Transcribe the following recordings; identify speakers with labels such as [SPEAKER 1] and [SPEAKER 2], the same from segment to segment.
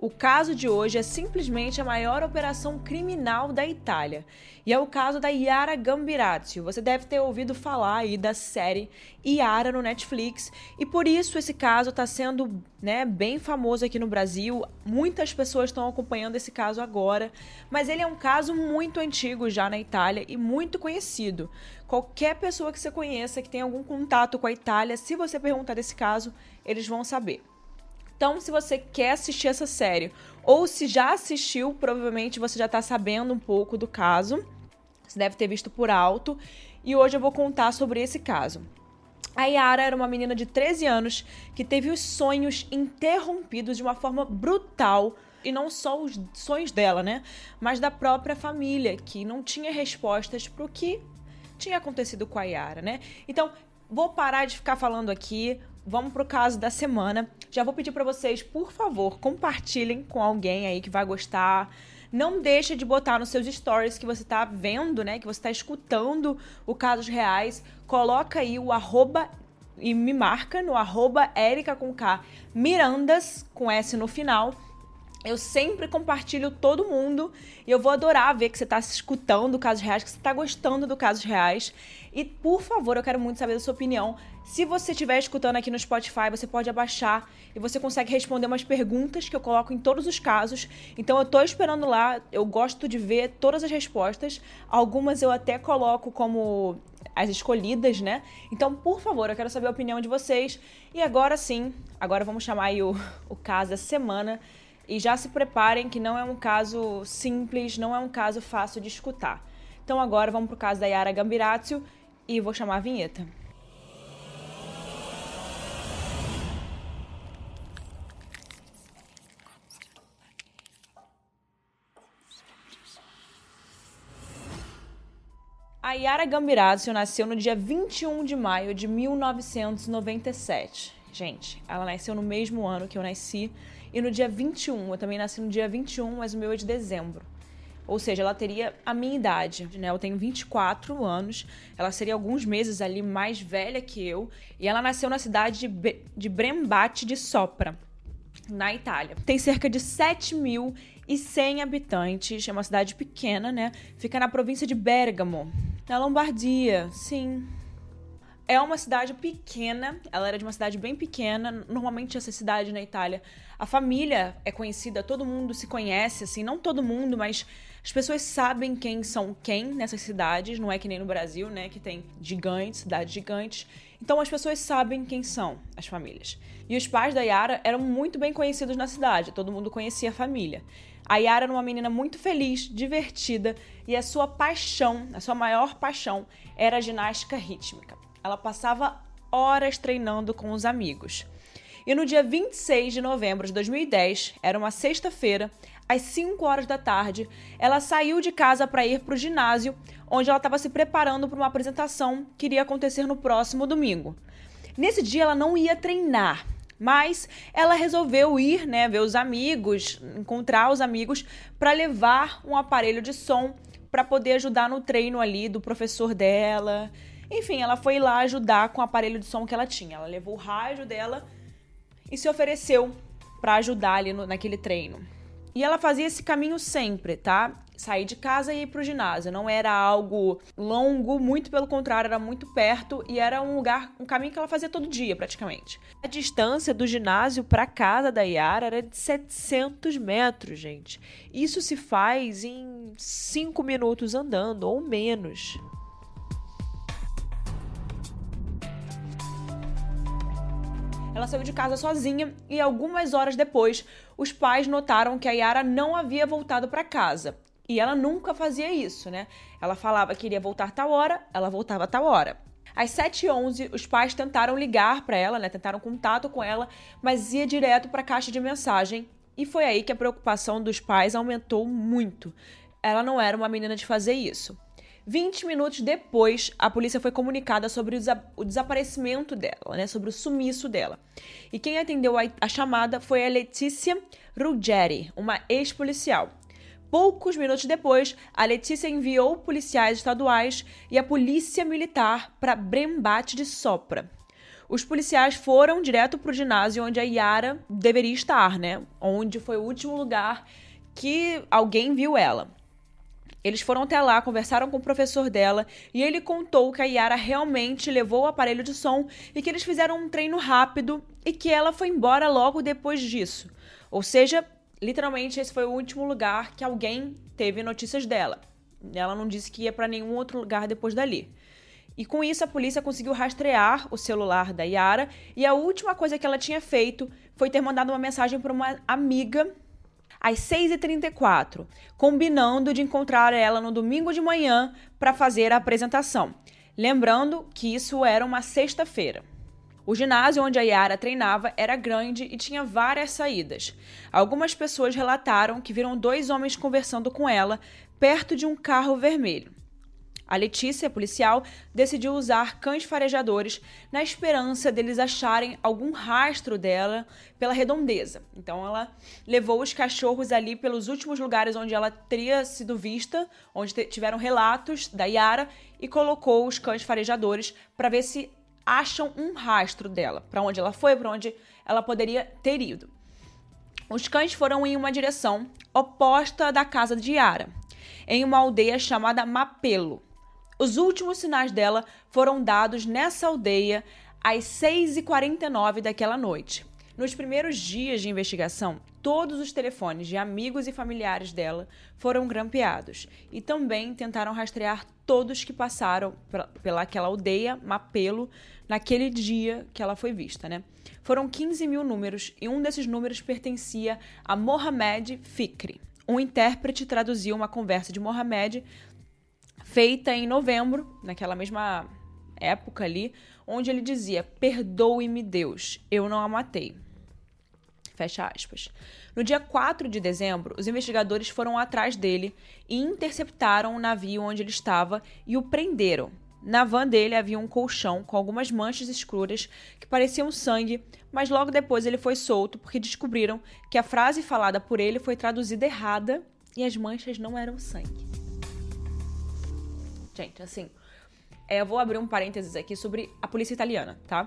[SPEAKER 1] O caso de hoje é simplesmente a maior operação criminal da Itália. E é o caso da Yara Gambirazio. Você deve ter ouvido falar aí da série Yara no Netflix. E por isso esse caso está sendo né, bem famoso aqui no Brasil. Muitas pessoas estão acompanhando esse caso agora. Mas ele é um caso muito antigo já na Itália e muito conhecido. Qualquer pessoa que você conheça que tenha algum contato com a Itália, se você perguntar desse caso, eles vão saber. Então, se você quer assistir essa série, ou se já assistiu, provavelmente você já está sabendo um pouco do caso. Você deve ter visto por alto. E hoje eu vou contar sobre esse caso. A Yara era uma menina de 13 anos que teve os sonhos interrompidos de uma forma brutal. E não só os sonhos dela, né? Mas da própria família, que não tinha respostas para o que tinha acontecido com a Yara, né? Então, vou parar de ficar falando aqui vamos pro caso da semana. Já vou pedir para vocês, por favor, compartilhem com alguém aí que vai gostar. Não deixa de botar nos seus stories que você tá vendo, né? Que você tá escutando o Casos Reais. Coloca aí o arroba e me marca no arroba Erica com K Mirandas com S no final eu sempre compartilho todo mundo e eu vou adorar ver que você está escutando casos reais, que você está gostando do casos reais. E por favor, eu quero muito saber da sua opinião. Se você estiver escutando aqui no Spotify, você pode abaixar e você consegue responder umas perguntas que eu coloco em todos os casos. Então eu estou esperando lá, eu gosto de ver todas as respostas. Algumas eu até coloco como as escolhidas, né? Então, por favor, eu quero saber a opinião de vocês. E agora sim, agora vamos chamar aí o, o caso da semana. E já se preparem que não é um caso simples, não é um caso fácil de escutar. Então agora vamos para o caso da Yara Gambirazio e vou chamar a vinheta. A Yara Gambirazio nasceu no dia 21 de maio de 1997. Gente, ela nasceu no mesmo ano que eu nasci, e no dia 21, eu também nasci no dia 21, mas o meu é de dezembro. Ou seja, ela teria a minha idade, né? Eu tenho 24 anos, ela seria alguns meses ali mais velha que eu, e ela nasceu na cidade de, de Brembate de Sopra, na Itália. Tem cerca de 7.100 habitantes, é uma cidade pequena, né? Fica na província de Bergamo, na Lombardia, sim, é uma cidade pequena, ela era de uma cidade bem pequena. Normalmente, essa cidade na Itália, a família é conhecida, todo mundo se conhece, assim, não todo mundo, mas as pessoas sabem quem são quem nessas cidades. Não é que nem no Brasil, né, que tem gigantes, cidades gigantes. Então, as pessoas sabem quem são as famílias. E os pais da Yara eram muito bem conhecidos na cidade, todo mundo conhecia a família. A Yara era uma menina muito feliz, divertida e a sua paixão, a sua maior paixão, era a ginástica rítmica ela passava horas treinando com os amigos. E no dia 26 de novembro de 2010, era uma sexta-feira, às 5 horas da tarde, ela saiu de casa para ir para o ginásio, onde ela estava se preparando para uma apresentação que iria acontecer no próximo domingo. Nesse dia ela não ia treinar, mas ela resolveu ir, né, ver os amigos, encontrar os amigos para levar um aparelho de som para poder ajudar no treino ali do professor dela. Enfim, ela foi lá ajudar com o aparelho de som que ela tinha. Ela levou o rádio dela e se ofereceu para ajudar ali no, naquele treino. E ela fazia esse caminho sempre, tá? Sair de casa e ir pro ginásio. Não era algo longo, muito pelo contrário, era muito perto e era um lugar, um caminho que ela fazia todo dia, praticamente. A distância do ginásio para casa da Yara era de 700 metros, gente. Isso se faz em 5 minutos andando ou menos. Ela saiu de casa sozinha e algumas horas depois, os pais notaram que a Yara não havia voltado para casa. E ela nunca fazia isso, né? Ela falava que iria voltar tal hora, ela voltava tal hora. Às 7h11, os pais tentaram ligar para ela, né? Tentaram contato com ela, mas ia direto para a caixa de mensagem. E foi aí que a preocupação dos pais aumentou muito. Ela não era uma menina de fazer isso. 20 minutos depois, a polícia foi comunicada sobre o, desa o desaparecimento dela, né, sobre o sumiço dela. E quem atendeu a, a chamada foi a Letícia Ruggeri, uma ex-policial. Poucos minutos depois, a Letícia enviou policiais estaduais e a polícia militar para Brembate de Sopra. os policiais foram direto para o ginásio onde a Yara deveria estar, né? Onde foi o último lugar que alguém viu ela. Eles foram até lá, conversaram com o professor dela e ele contou que a Yara realmente levou o aparelho de som e que eles fizeram um treino rápido e que ela foi embora logo depois disso. Ou seja, literalmente esse foi o último lugar que alguém teve notícias dela. Ela não disse que ia para nenhum outro lugar depois dali. E com isso a polícia conseguiu rastrear o celular da Yara e a última coisa que ela tinha feito foi ter mandado uma mensagem para uma amiga às 6h34, combinando de encontrar ela no domingo de manhã para fazer a apresentação. Lembrando que isso era uma sexta-feira. O ginásio onde a Yara treinava era grande e tinha várias saídas. Algumas pessoas relataram que viram dois homens conversando com ela perto de um carro vermelho. A Letícia, policial, decidiu usar cães farejadores na esperança deles acharem algum rastro dela pela redondeza. Então ela levou os cachorros ali pelos últimos lugares onde ela teria sido vista, onde tiveram relatos da Yara, e colocou os cães farejadores para ver se acham um rastro dela, para onde ela foi, para onde ela poderia ter ido. Os cães foram em uma direção oposta da casa de Yara, em uma aldeia chamada Mapelo. Os últimos sinais dela foram dados nessa aldeia às 6h49 daquela noite. Nos primeiros dias de investigação, todos os telefones de amigos e familiares dela foram grampeados e também tentaram rastrear todos que passaram pelaquela aldeia, Mapelo, naquele dia que ela foi vista, né? Foram 15 mil números e um desses números pertencia a Mohamed Fikri. Um intérprete traduziu uma conversa de Mohamed feita em novembro, naquela mesma época ali, onde ele dizia: Perdoe-me, Deus, eu não a matei. Fecha aspas. No dia 4 de dezembro, os investigadores foram atrás dele e interceptaram o navio onde ele estava e o prenderam. Na van dele havia um colchão com algumas manchas escuras que pareciam sangue, mas logo depois ele foi solto porque descobriram que a frase falada por ele foi traduzida errada e as manchas não eram sangue. Gente, assim, é, eu vou abrir um parênteses aqui sobre a polícia italiana, tá?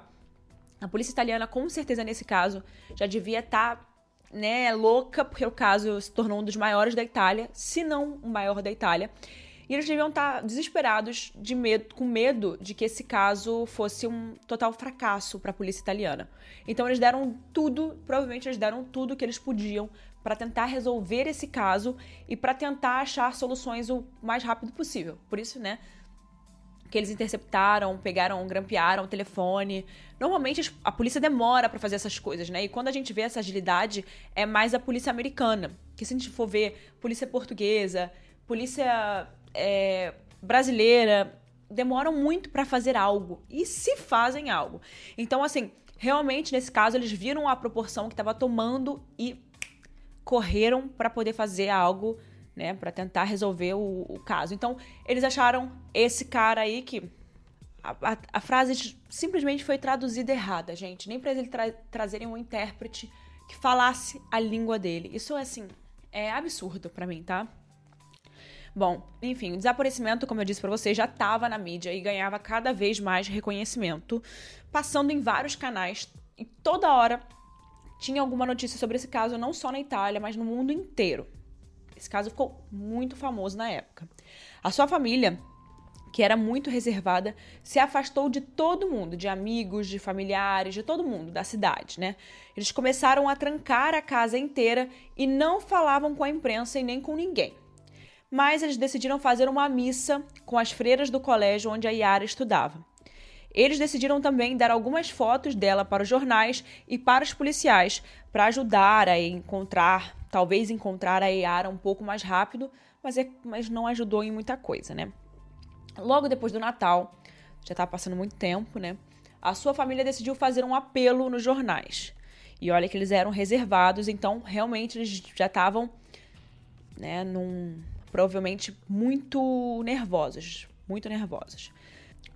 [SPEAKER 1] A polícia italiana, com certeza, nesse caso, já devia estar, tá, né, louca, porque o caso se tornou um dos maiores da Itália, se não o maior da Itália. E eles deviam estar tá desesperados, de medo, com medo de que esse caso fosse um total fracasso para a polícia italiana. Então eles deram tudo, provavelmente eles deram tudo que eles podiam para tentar resolver esse caso e para tentar achar soluções o mais rápido possível. Por isso, né, que eles interceptaram, pegaram, grampearam o telefone. Normalmente a polícia demora para fazer essas coisas, né? E quando a gente vê essa agilidade, é mais a polícia americana. Que se a gente for ver polícia portuguesa, polícia é, brasileira, demoram muito para fazer algo. E se fazem algo. Então, assim, realmente nesse caso eles viram a proporção que estava tomando e correram para poder fazer algo, né, para tentar resolver o, o, caso. Então, eles acharam esse cara aí que a, a, a frase simplesmente foi traduzida errada, gente. Nem para eles tra trazerem um intérprete que falasse a língua dele. Isso, assim, é absurdo para mim, tá? Bom, enfim, o desaparecimento, como eu disse para vocês, já estava na mídia e ganhava cada vez mais reconhecimento, passando em vários canais e toda hora tinha alguma notícia sobre esse caso, não só na Itália, mas no mundo inteiro. Esse caso ficou muito famoso na época. A sua família, que era muito reservada, se afastou de todo mundo, de amigos, de familiares, de todo mundo da cidade, né? Eles começaram a trancar a casa inteira e não falavam com a imprensa e nem com ninguém. Mas eles decidiram fazer uma missa com as freiras do colégio onde a Yara estudava. Eles decidiram também dar algumas fotos dela para os jornais e para os policiais para ajudar a encontrar, talvez encontrar a Yara um pouco mais rápido, mas, é, mas não ajudou em muita coisa, né? Logo depois do Natal, já estava passando muito tempo, né? A sua família decidiu fazer um apelo nos jornais. E olha que eles eram reservados, então realmente eles já estavam, né, num, provavelmente muito nervosos, muito nervosos.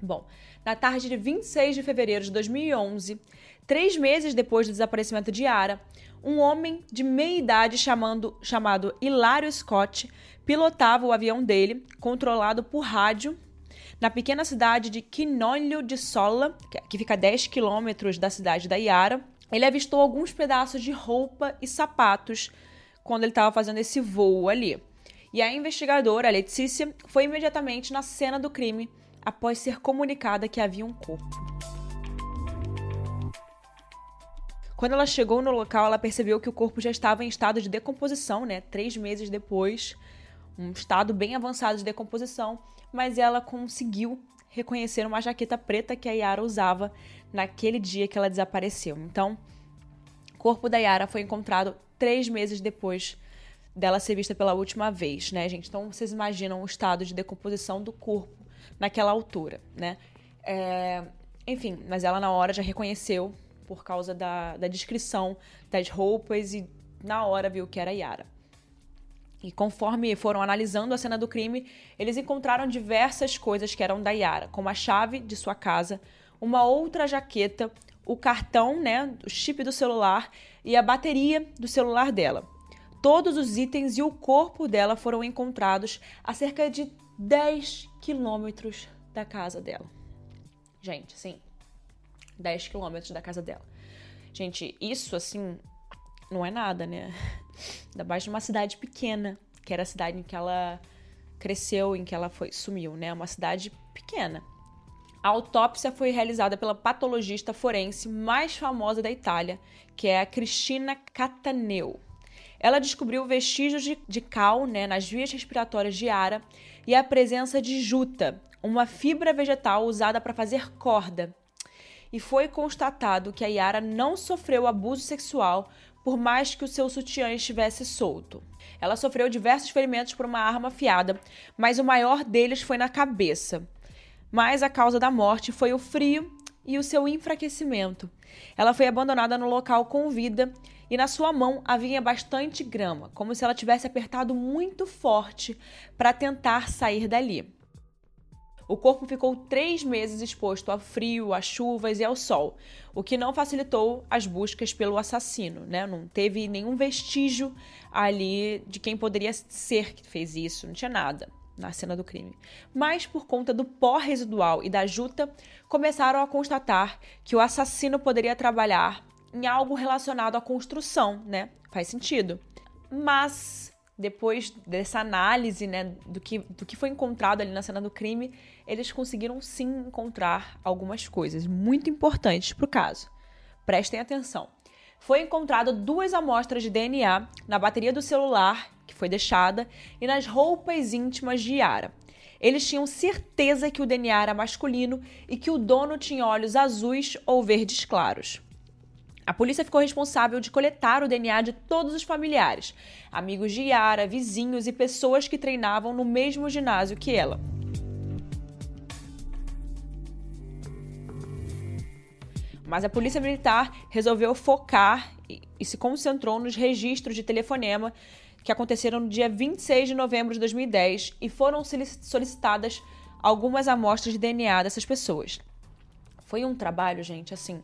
[SPEAKER 1] Bom, na tarde de 26 de fevereiro de 2011, três meses depois do desaparecimento de Yara, um homem de meia idade chamando, chamado Hilário Scott pilotava o avião dele, controlado por rádio, na pequena cidade de Quinolho de Sola, que fica a 10 quilômetros da cidade da Iara. Ele avistou alguns pedaços de roupa e sapatos quando ele estava fazendo esse voo ali. E a investigadora, a Letícia, foi imediatamente na cena do crime após ser comunicada que havia um corpo. Quando ela chegou no local, ela percebeu que o corpo já estava em estado de decomposição, né? Três meses depois, um estado bem avançado de decomposição, mas ela conseguiu reconhecer uma jaqueta preta que a Yara usava naquele dia que ela desapareceu. Então, o corpo da Yara foi encontrado três meses depois dela ser vista pela última vez, né, gente? Então, vocês imaginam o estado de decomposição do corpo naquela altura, né? É... Enfim, mas ela na hora já reconheceu por causa da, da descrição das roupas e na hora viu que era Yara. E conforme foram analisando a cena do crime, eles encontraram diversas coisas que eram da Yara, como a chave de sua casa, uma outra jaqueta, o cartão, né, o chip do celular e a bateria do celular dela. Todos os itens e o corpo dela foram encontrados a cerca de 10 quilômetros da casa dela. Gente, sim, 10 quilômetros da casa dela. Gente, isso assim não é nada, né? Ainda mais numa cidade pequena, que era a cidade em que ela cresceu, em que ela foi sumiu, né? Uma cidade pequena. A autópsia foi realizada pela patologista forense mais famosa da Itália, que é a Cristina Cataneu. Ela descobriu vestígios de, de cal né, nas vias respiratórias de Ara e a presença de juta, uma fibra vegetal usada para fazer corda, e foi constatado que a Yara não sofreu abuso sexual por mais que o seu sutiã estivesse solto. Ela sofreu diversos ferimentos por uma arma afiada, mas o maior deles foi na cabeça. Mas a causa da morte foi o frio e o seu enfraquecimento. Ela foi abandonada no local com vida e na sua mão havia bastante grama, como se ela tivesse apertado muito forte para tentar sair dali. O corpo ficou três meses exposto ao frio, a chuvas e ao sol, o que não facilitou as buscas pelo assassino, né? Não teve nenhum vestígio ali de quem poderia ser que fez isso, não tinha nada na cena do crime. Mas por conta do pó residual e da juta, começaram a constatar que o assassino poderia trabalhar em algo relacionado à construção, né? Faz sentido. Mas depois dessa análise, né, do que, do que foi encontrado ali na cena do crime, eles conseguiram sim encontrar algumas coisas muito importantes para o caso. Prestem atenção. Foi encontrado duas amostras de DNA na bateria do celular que foi deixada e nas roupas íntimas de Yara. Eles tinham certeza que o DNA era masculino e que o dono tinha olhos azuis ou verdes claros. A polícia ficou responsável de coletar o DNA de todos os familiares, amigos de Yara, vizinhos e pessoas que treinavam no mesmo ginásio que ela. Mas a polícia militar resolveu focar e, se concentrou nos registros de telefonema que aconteceram no dia 26 de novembro de 2010 e foram solicitadas algumas amostras de DNA dessas pessoas. Foi um trabalho, gente, assim,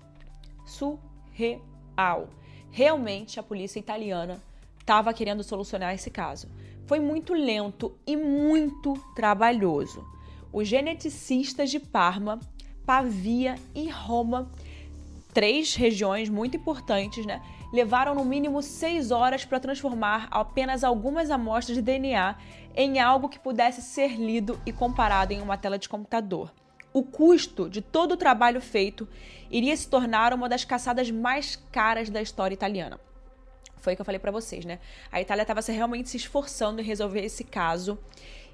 [SPEAKER 1] super real. Realmente a polícia italiana estava querendo solucionar esse caso. Foi muito lento e muito trabalhoso. Os geneticistas de Parma, Pavia e Roma, três regiões muito importantes, né, levaram no mínimo seis horas para transformar apenas algumas amostras de DNA em algo que pudesse ser lido e comparado em uma tela de computador o custo de todo o trabalho feito iria se tornar uma das caçadas mais caras da história italiana. Foi o que eu falei para vocês, né? A Itália estava realmente se esforçando em resolver esse caso.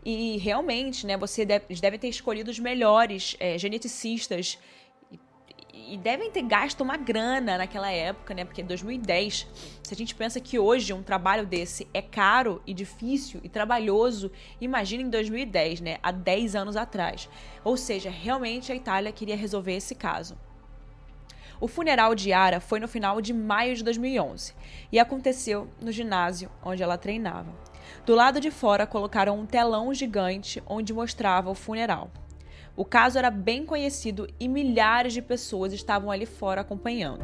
[SPEAKER 1] E realmente, né, você deve, eles devem ter escolhido os melhores é, geneticistas e devem ter gasto uma grana naquela época, né? Porque em 2010, se a gente pensa que hoje um trabalho desse é caro e difícil e trabalhoso, imagina em 2010, né? Há 10 anos atrás. Ou seja, realmente a Itália queria resolver esse caso. O funeral de Yara foi no final de maio de 2011 e aconteceu no ginásio onde ela treinava. Do lado de fora colocaram um telão gigante onde mostrava o funeral. O caso era bem conhecido e milhares de pessoas estavam ali fora acompanhando.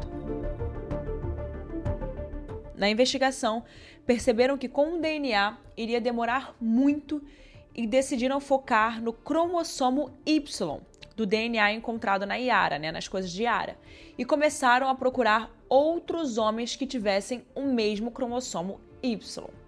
[SPEAKER 1] Na investigação, perceberam que com o DNA iria demorar muito e decidiram focar no cromossomo Y do DNA encontrado na Yara, né, nas coisas de Yara, e começaram a procurar outros homens que tivessem o mesmo cromossomo Y.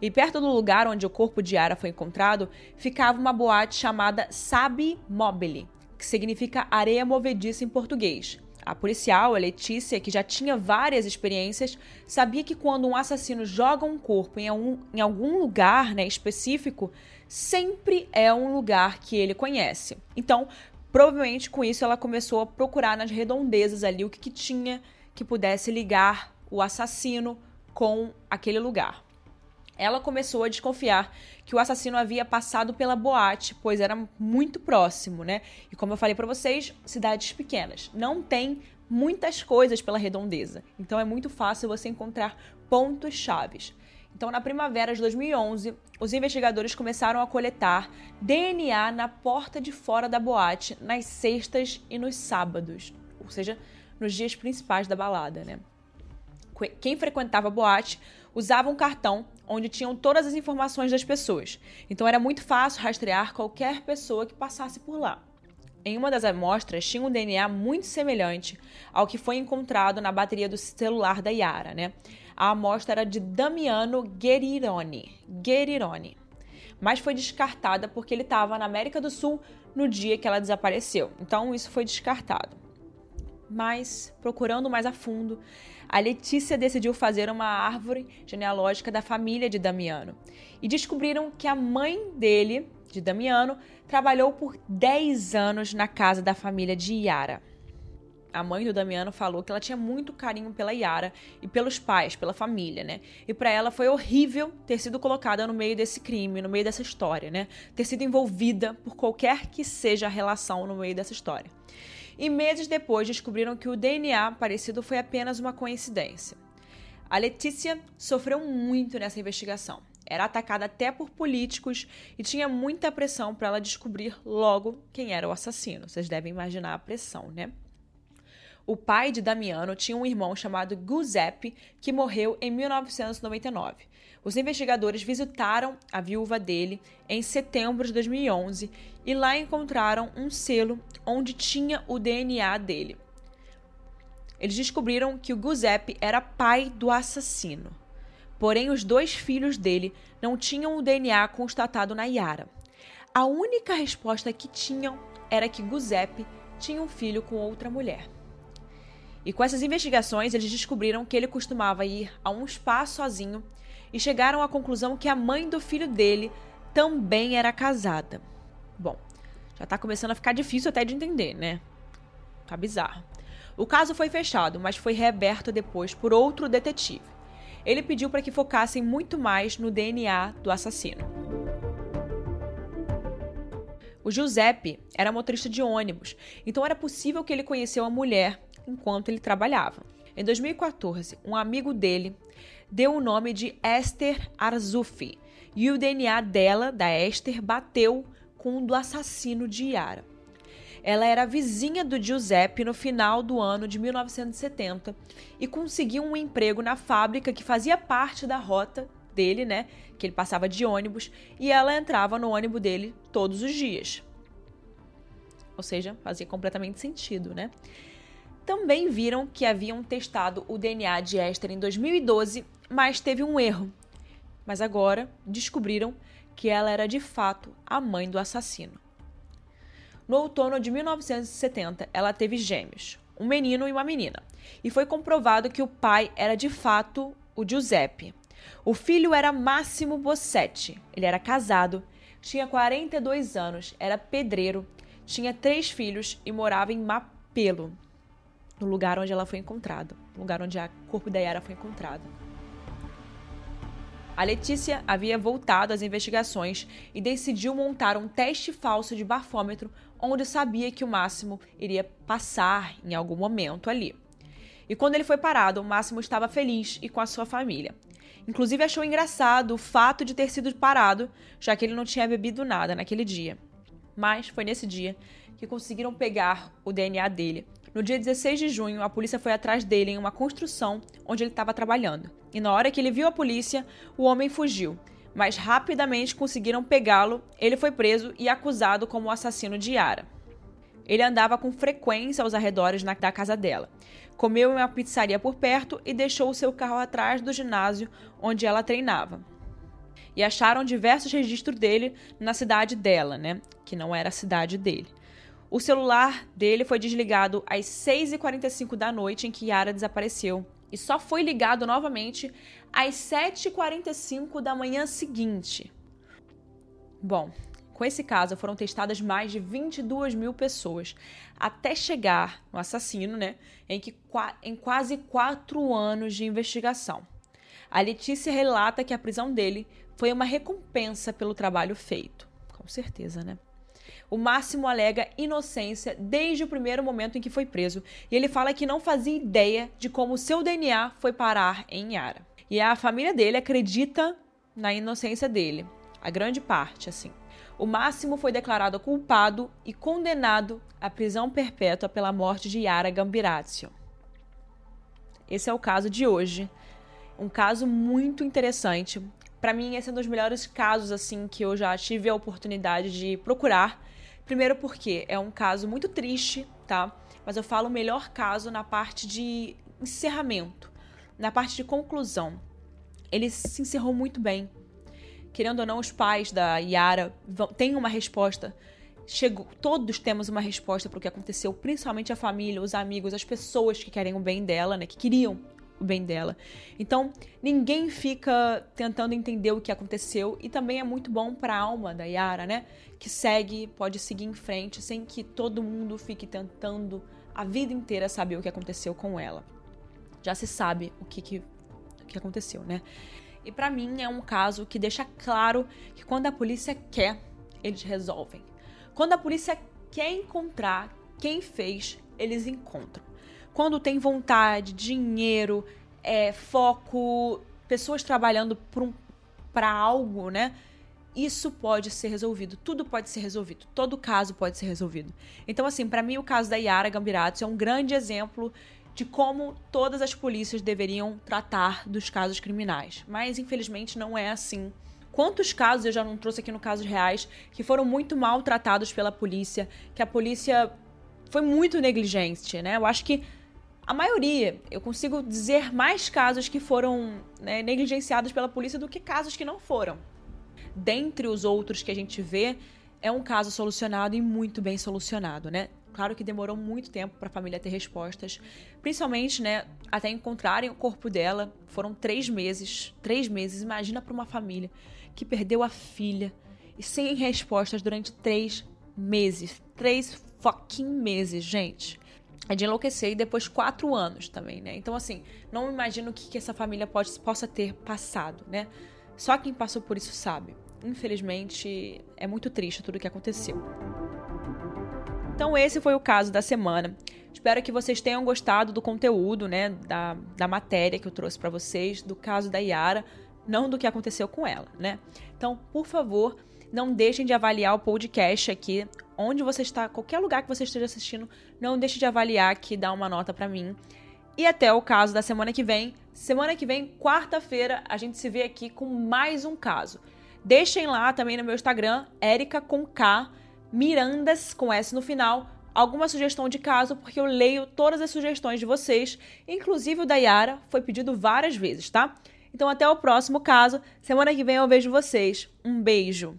[SPEAKER 1] E perto do lugar onde o corpo de Yara foi encontrado, ficava uma boate chamada Sabi Mobile, que significa areia movediça em português. A policial, a Letícia, que já tinha várias experiências, sabia que quando um assassino joga um corpo em algum, em algum lugar né, específico, sempre é um lugar que ele conhece. Então, provavelmente com isso ela começou a procurar nas redondezas ali o que, que tinha que pudesse ligar o assassino com aquele lugar. Ela começou a desconfiar que o assassino havia passado pela boate, pois era muito próximo, né? E como eu falei para vocês, cidades pequenas não tem muitas coisas pela redondeza. Então é muito fácil você encontrar pontos chaves. Então, na primavera de 2011, os investigadores começaram a coletar DNA na porta de fora da boate nas sextas e nos sábados, ou seja, nos dias principais da balada, né? Quem frequentava a boate usava um cartão onde tinham todas as informações das pessoas. Então era muito fácil rastrear qualquer pessoa que passasse por lá. Em uma das amostras tinha um DNA muito semelhante ao que foi encontrado na bateria do celular da Yara, né? A amostra era de Damiano Guerironi, Guerironi, mas foi descartada porque ele estava na América do Sul no dia que ela desapareceu. Então isso foi descartado. Mas, procurando mais a fundo, a Letícia decidiu fazer uma árvore genealógica da família de Damiano. E descobriram que a mãe dele, de Damiano, trabalhou por 10 anos na casa da família de Yara a mãe do Damiano falou que ela tinha muito carinho pela Yara e pelos pais, pela família, né? E para ela foi horrível ter sido colocada no meio desse crime, no meio dessa história, né? Ter sido envolvida por qualquer que seja a relação no meio dessa história. E meses depois descobriram que o DNA parecido foi apenas uma coincidência. A Letícia sofreu muito nessa investigação. Era atacada até por políticos e tinha muita pressão para ela descobrir logo quem era o assassino. Vocês devem imaginar a pressão, né? O pai de Damiano tinha um irmão chamado Giuseppe que morreu em 1999. Os investigadores visitaram a viúva dele em setembro de 2011 e lá encontraram um selo onde tinha o DNA dele. Eles descobriram que o Giuseppe era pai do assassino. Porém, os dois filhos dele não tinham o DNA constatado na Yara. A única resposta que tinham era que Giuseppe tinha um filho com outra mulher. E com essas investigações, eles descobriram que ele costumava ir a um spa sozinho e chegaram à conclusão que a mãe do filho dele também era casada. Bom, já tá começando a ficar difícil até de entender, né? Tá bizarro. O caso foi fechado, mas foi reaberto depois por outro detetive. Ele pediu para que focassem muito mais no DNA do assassino. O Giuseppe era motorista de ônibus, então era possível que ele conheceu a mulher enquanto ele trabalhava. Em 2014, um amigo dele deu o nome de Esther Arzufi e o DNA dela, da Esther, bateu com o do assassino de Yara. Ela era vizinha do Giuseppe no final do ano de 1970 e conseguiu um emprego na fábrica que fazia parte da rota dele, né? Que ele passava de ônibus e ela entrava no ônibus dele todos os dias. Ou seja, fazia completamente sentido, né? Também viram que haviam testado o DNA de Esther em 2012, mas teve um erro. Mas agora descobriram que ela era de fato a mãe do assassino. No outono de 1970, ela teve gêmeos, um menino e uma menina, e foi comprovado que o pai era de fato o Giuseppe. O filho era Máximo Bossetti. Ele era casado, tinha 42 anos, era pedreiro, tinha três filhos e morava em Mapelo, no lugar onde ela foi encontrada, no lugar onde o corpo da Yara foi encontrado. A Letícia havia voltado às investigações e decidiu montar um teste falso de bafômetro onde sabia que o Máximo iria passar em algum momento ali. E quando ele foi parado, o Máximo estava feliz e com a sua família. Inclusive achou engraçado o fato de ter sido parado, já que ele não tinha bebido nada naquele dia. Mas foi nesse dia que conseguiram pegar o DNA dele no dia 16 de junho, a polícia foi atrás dele em uma construção onde ele estava trabalhando. E na hora que ele viu a polícia, o homem fugiu. mas rapidamente conseguiram pegá-lo. Ele foi preso e acusado como o assassino de Yara. Ele andava com frequência aos arredores da casa dela. Comeu em uma pizzaria por perto e deixou o seu carro atrás do ginásio onde ela treinava. E acharam diversos registros dele na cidade dela, né? Que não era a cidade dele. O celular dele foi desligado às 6h45 da noite em que Yara desapareceu e só foi ligado novamente às 7h45 da manhã seguinte. Bom, com esse caso foram testadas mais de 22 mil pessoas até chegar no assassino, né? Em, que, em quase quatro anos de investigação. A Letícia relata que a prisão dele foi uma recompensa pelo trabalho feito. Com certeza, né? O Máximo alega inocência desde o primeiro momento em que foi preso, e ele fala que não fazia ideia de como seu DNA foi parar em Yara. E a família dele acredita na inocência dele, a grande parte, assim o Máximo foi declarado culpado e condenado à prisão perpétua pela morte de Yara Gambirazio. Esse é o caso de hoje. Um caso muito interessante. Para mim, esse é um dos melhores casos assim que eu já tive a oportunidade de procurar. Primeiro porque é um caso muito triste, tá? Mas eu falo o melhor caso na parte de encerramento, na parte de conclusão. Ele se encerrou muito bem querendo ou não, os pais da Yara têm uma resposta. Chegou, todos temos uma resposta para o que aconteceu, principalmente a família, os amigos, as pessoas que querem o bem dela, né? Que queriam o bem dela. Então, ninguém fica tentando entender o que aconteceu e também é muito bom para a alma da Yara, né? Que segue, pode seguir em frente sem que todo mundo fique tentando a vida inteira saber o que aconteceu com ela. Já se sabe o que, que, o que aconteceu, né? E para mim é um caso que deixa claro que quando a polícia quer, eles resolvem. Quando a polícia quer encontrar quem fez, eles encontram. Quando tem vontade, dinheiro, é, foco, pessoas trabalhando para um, algo, né? Isso pode ser resolvido, tudo pode ser resolvido, todo caso pode ser resolvido. Então, assim, para mim o caso da Yara Gambirato é um grande exemplo de como todas as polícias deveriam tratar dos casos criminais. Mas infelizmente não é assim. Quantos casos eu já não trouxe aqui no Casos Reais que foram muito maltratados pela polícia, que a polícia foi muito negligente, né? Eu acho que a maioria, eu consigo dizer mais casos que foram né, negligenciados pela polícia do que casos que não foram. Dentre os outros que a gente vê, é um caso solucionado e muito bem solucionado, né? Claro que demorou muito tempo para a família ter respostas, principalmente, né, até encontrarem o corpo dela. Foram três meses, três meses. Imagina para uma família que perdeu a filha e sem respostas durante três meses, três fucking meses, gente. É de enlouquecer e depois quatro anos também, né? Então, assim, não imagino o que, que essa família pode, possa ter passado, né? Só quem passou por isso sabe. Infelizmente, é muito triste tudo o que aconteceu. Então esse foi o caso da semana. Espero que vocês tenham gostado do conteúdo, né, da, da matéria que eu trouxe para vocês, do caso da Yara, não do que aconteceu com ela, né? Então, por favor, não deixem de avaliar o podcast aqui, onde você está, qualquer lugar que você esteja assistindo, não deixe de avaliar aqui, dar uma nota para mim. E até o caso da semana que vem. Semana que vem, quarta-feira, a gente se vê aqui com mais um caso. Deixem lá também no meu Instagram, Erica com K Mirandas, com S no final, alguma sugestão de caso, porque eu leio todas as sugestões de vocês, inclusive o da Yara, foi pedido várias vezes, tá? Então até o próximo caso. Semana que vem eu vejo vocês. Um beijo.